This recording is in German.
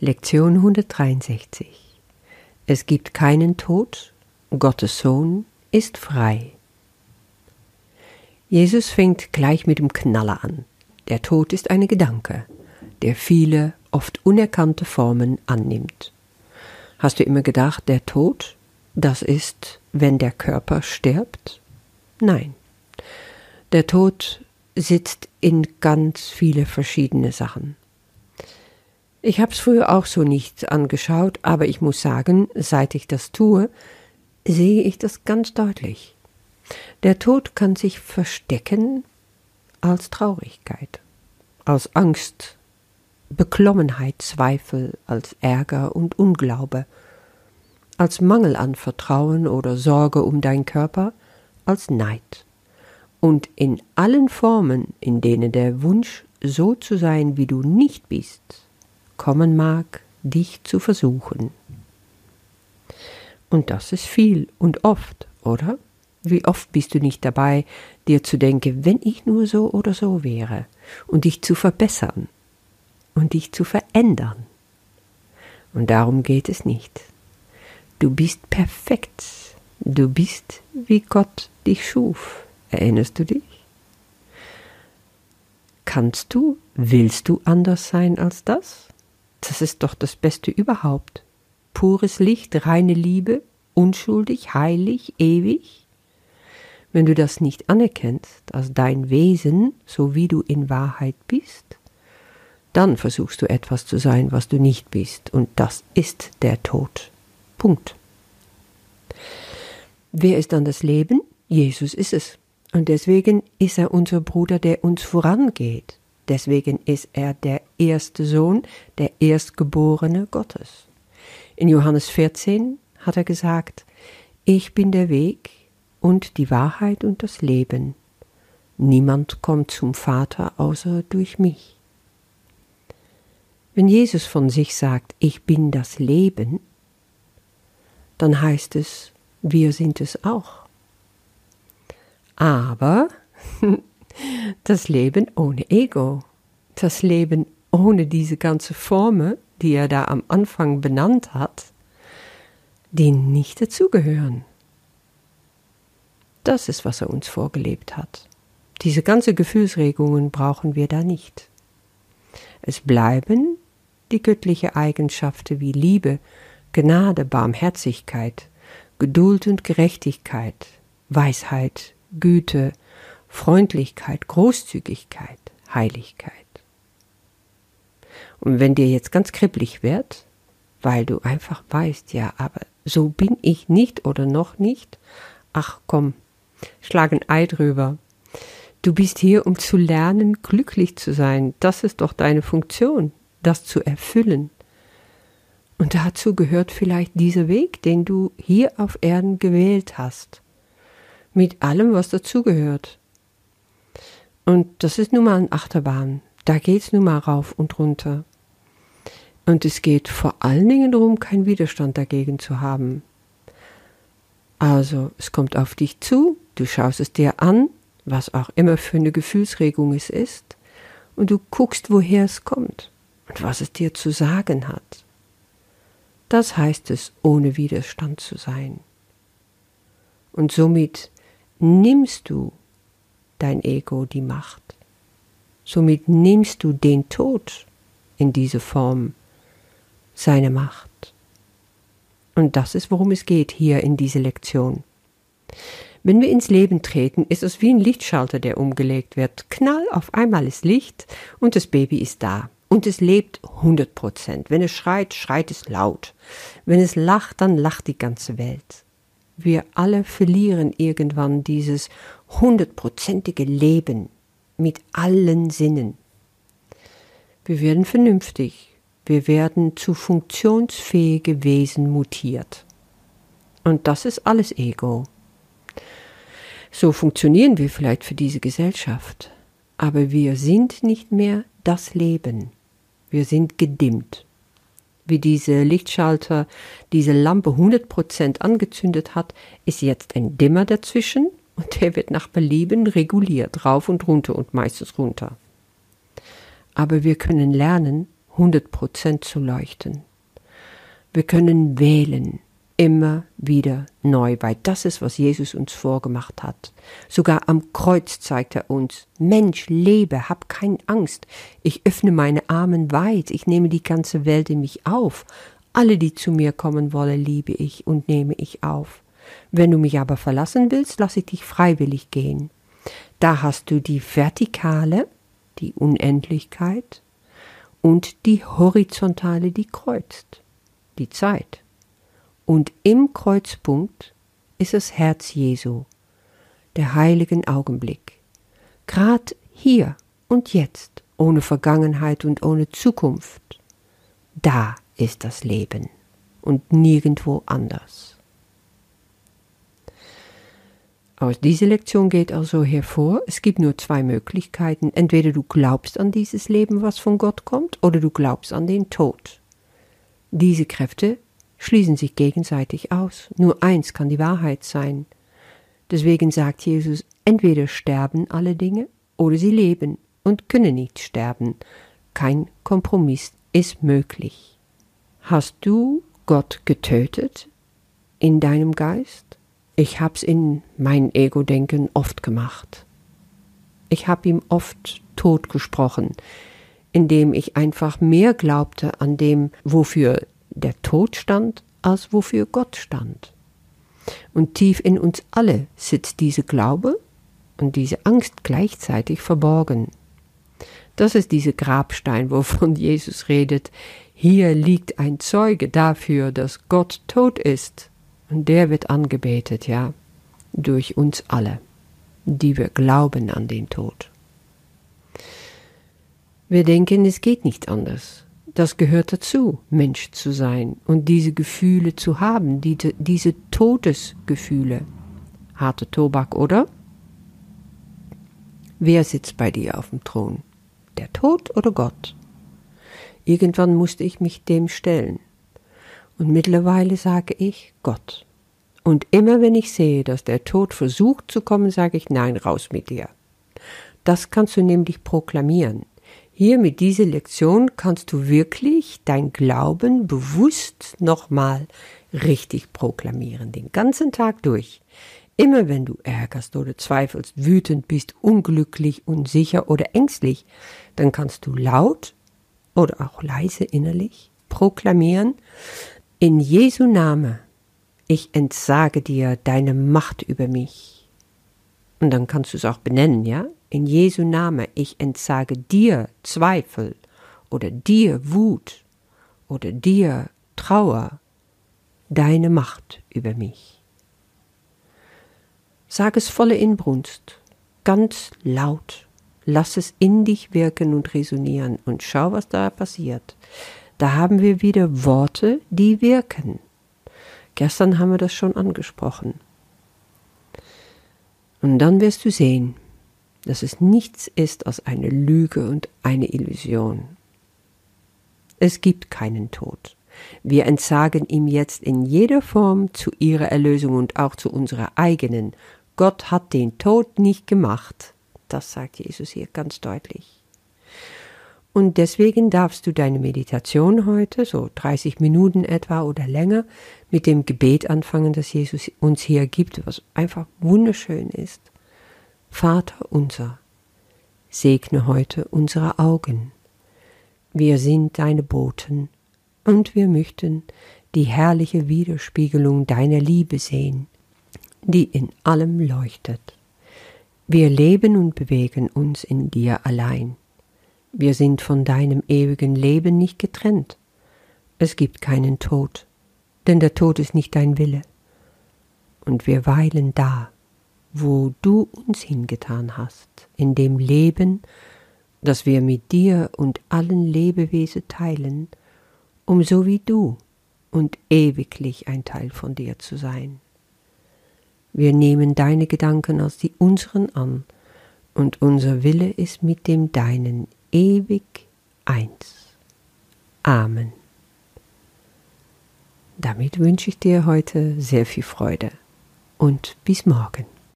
Lektion 163 Es gibt keinen Tod, Gottes Sohn ist frei. Jesus fängt gleich mit dem Knaller an. Der Tod ist ein Gedanke, der viele, oft unerkannte Formen annimmt. Hast du immer gedacht, der Tod, das ist, wenn der Körper stirbt? Nein. Der Tod sitzt in ganz viele verschiedene Sachen. Ich hab's früher auch so nicht angeschaut, aber ich muss sagen, seit ich das tue, sehe ich das ganz deutlich. Der Tod kann sich verstecken als Traurigkeit, als Angst, Beklommenheit, Zweifel, als Ärger und Unglaube, als Mangel an Vertrauen oder Sorge um dein Körper, als Neid. Und in allen Formen, in denen der Wunsch, so zu sein, wie du nicht bist, kommen mag, dich zu versuchen. Und das ist viel und oft, oder? Wie oft bist du nicht dabei, dir zu denken, wenn ich nur so oder so wäre, und dich zu verbessern und dich zu verändern. Und darum geht es nicht. Du bist perfekt. Du bist, wie Gott dich schuf. Erinnerst du dich? Kannst du, willst du anders sein als das? Das ist doch das Beste überhaupt. Pures Licht, reine Liebe, unschuldig, heilig, ewig. Wenn du das nicht anerkennst als dein Wesen, so wie du in Wahrheit bist, dann versuchst du etwas zu sein, was du nicht bist, und das ist der Tod. Punkt. Wer ist dann das Leben? Jesus ist es. Und deswegen ist er unser Bruder, der uns vorangeht. Deswegen ist er der erste Sohn, der Erstgeborene Gottes. In Johannes 14 hat er gesagt, ich bin der Weg und die Wahrheit und das Leben. Niemand kommt zum Vater außer durch mich. Wenn Jesus von sich sagt, ich bin das Leben, dann heißt es, wir sind es auch. Aber das Leben ohne Ego, das Leben ohne diese ganze Formel, die er da am Anfang benannt hat, die nicht dazugehören. Das ist, was er uns vorgelebt hat. Diese ganze Gefühlsregungen brauchen wir da nicht. Es bleiben die göttliche Eigenschaften wie Liebe, Gnade, Barmherzigkeit, Geduld und Gerechtigkeit, Weisheit, Güte, Freundlichkeit, Großzügigkeit, Heiligkeit. Und wenn dir jetzt ganz kribbelig wird, weil du einfach weißt, ja, aber so bin ich nicht oder noch nicht, ach komm, schlag ein Ei drüber. Du bist hier, um zu lernen, glücklich zu sein. Das ist doch deine Funktion, das zu erfüllen. Und dazu gehört vielleicht dieser Weg, den du hier auf Erden gewählt hast. Mit allem, was dazugehört. Und das ist nun mal ein Achterbahn. Da geht's nun mal rauf und runter. Und es geht vor allen Dingen darum, keinen Widerstand dagegen zu haben. Also, es kommt auf dich zu, du schaust es dir an, was auch immer für eine Gefühlsregung es ist, und du guckst, woher es kommt und was es dir zu sagen hat. Das heißt es, ohne Widerstand zu sein. Und somit nimmst du dein Ego die Macht. Somit nimmst du den Tod in diese Form seine Macht. Und das ist, worum es geht hier in dieser Lektion. Wenn wir ins Leben treten, ist es wie ein Lichtschalter, der umgelegt wird. Knall, auf einmal ist Licht und das Baby ist da. Und es lebt 100 Prozent. Wenn es schreit, schreit es laut. Wenn es lacht, dann lacht die ganze Welt. Wir alle verlieren irgendwann dieses hundertprozentige Leben mit allen Sinnen. Wir werden vernünftig, wir werden zu funktionsfähige Wesen mutiert. Und das ist alles Ego. So funktionieren wir vielleicht für diese Gesellschaft, aber wir sind nicht mehr das Leben. Wir sind gedimmt. Wie diese Lichtschalter diese Lampe 100% angezündet hat, ist jetzt ein Dimmer dazwischen und der wird nach Belieben reguliert, rauf und runter und meistens runter. Aber wir können lernen, 100% zu leuchten. Wir können wählen, immer wieder neu, weil das ist, was Jesus uns vorgemacht hat. Sogar am Kreuz zeigt er uns, Mensch, lebe, hab keine Angst. Ich öffne meine Armen weit, ich nehme die ganze Welt in mich auf. Alle, die zu mir kommen wollen, liebe ich und nehme ich auf. Wenn du mich aber verlassen willst, lass ich dich freiwillig gehen. Da hast du die Vertikale, die Unendlichkeit, und die Horizontale, die kreuzt, die Zeit. Und im Kreuzpunkt ist das Herz Jesu, der heiligen Augenblick. Grad hier und jetzt, ohne Vergangenheit und ohne Zukunft. Da ist das Leben und nirgendwo anders. Aus dieser Lektion geht also hervor, es gibt nur zwei Möglichkeiten. Entweder du glaubst an dieses Leben, was von Gott kommt, oder du glaubst an den Tod. Diese Kräfte schließen sich gegenseitig aus. Nur eins kann die Wahrheit sein. Deswegen sagt Jesus, entweder sterben alle Dinge oder sie leben und können nicht sterben. Kein Kompromiss ist möglich. Hast du Gott getötet in deinem Geist? Ich hab's in mein Ego-Denken oft gemacht. Ich hab ihm oft tot gesprochen, indem ich einfach mehr glaubte an dem, wofür der Tod stand, als wofür Gott stand. Und tief in uns alle sitzt diese Glaube und diese Angst gleichzeitig verborgen. Das ist dieser Grabstein, wovon Jesus redet. Hier liegt ein Zeuge dafür, dass Gott tot ist. Und der wird angebetet, ja, durch uns alle, die wir glauben an den Tod. Wir denken, es geht nicht anders. Das gehört dazu, Mensch zu sein und diese Gefühle zu haben, die, diese Todesgefühle. Harte Tobak, oder? Wer sitzt bei dir auf dem Thron? Der Tod oder Gott? Irgendwann musste ich mich dem stellen. Und mittlerweile sage ich Gott. Und immer wenn ich sehe, dass der Tod versucht zu kommen, sage ich Nein, raus mit dir. Das kannst du nämlich proklamieren. Hier mit dieser Lektion kannst du wirklich dein Glauben bewusst nochmal richtig proklamieren, den ganzen Tag durch. Immer wenn du ärgerst oder zweifelst, wütend bist, unglücklich, unsicher oder ängstlich, dann kannst du laut oder auch leise innerlich proklamieren, in Jesu Name, ich entsage dir deine Macht über mich. Und dann kannst du es auch benennen, ja? In Jesu Name, ich entsage dir Zweifel oder dir Wut oder dir Trauer, deine Macht über mich. Sag es volle Inbrunst, ganz laut, lass es in dich wirken und resonieren und schau, was da passiert. Da haben wir wieder Worte, die wirken. Gestern haben wir das schon angesprochen. Und dann wirst du sehen, dass es nichts ist als eine Lüge und eine Illusion. Es gibt keinen Tod. Wir entsagen ihm jetzt in jeder Form zu ihrer Erlösung und auch zu unserer eigenen. Gott hat den Tod nicht gemacht. Das sagt Jesus hier ganz deutlich. Und deswegen darfst du deine Meditation heute, so 30 Minuten etwa oder länger, mit dem Gebet anfangen, das Jesus uns hier gibt, was einfach wunderschön ist. Vater unser, segne heute unsere Augen. Wir sind deine Boten, und wir möchten die herrliche Widerspiegelung deiner Liebe sehen, die in allem leuchtet. Wir leben und bewegen uns in dir allein. Wir sind von deinem ewigen Leben nicht getrennt. Es gibt keinen Tod, denn der Tod ist nicht dein Wille. Und wir weilen da, wo du uns hingetan hast, in dem Leben, das wir mit dir und allen Lebewesen teilen, um so wie du und ewiglich ein Teil von dir zu sein. Wir nehmen deine Gedanken als die unseren an, und unser Wille ist mit dem deinen ewig eins. Amen. Damit wünsche ich dir heute sehr viel Freude und bis morgen.